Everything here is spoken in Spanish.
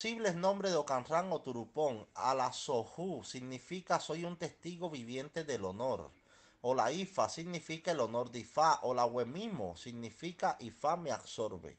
posibles nombres de Ocanran o Turupón. Alasohu significa soy un testigo viviente del honor. O la Ifa significa el honor de Ifá. O la Huemimo significa Ifá me absorbe.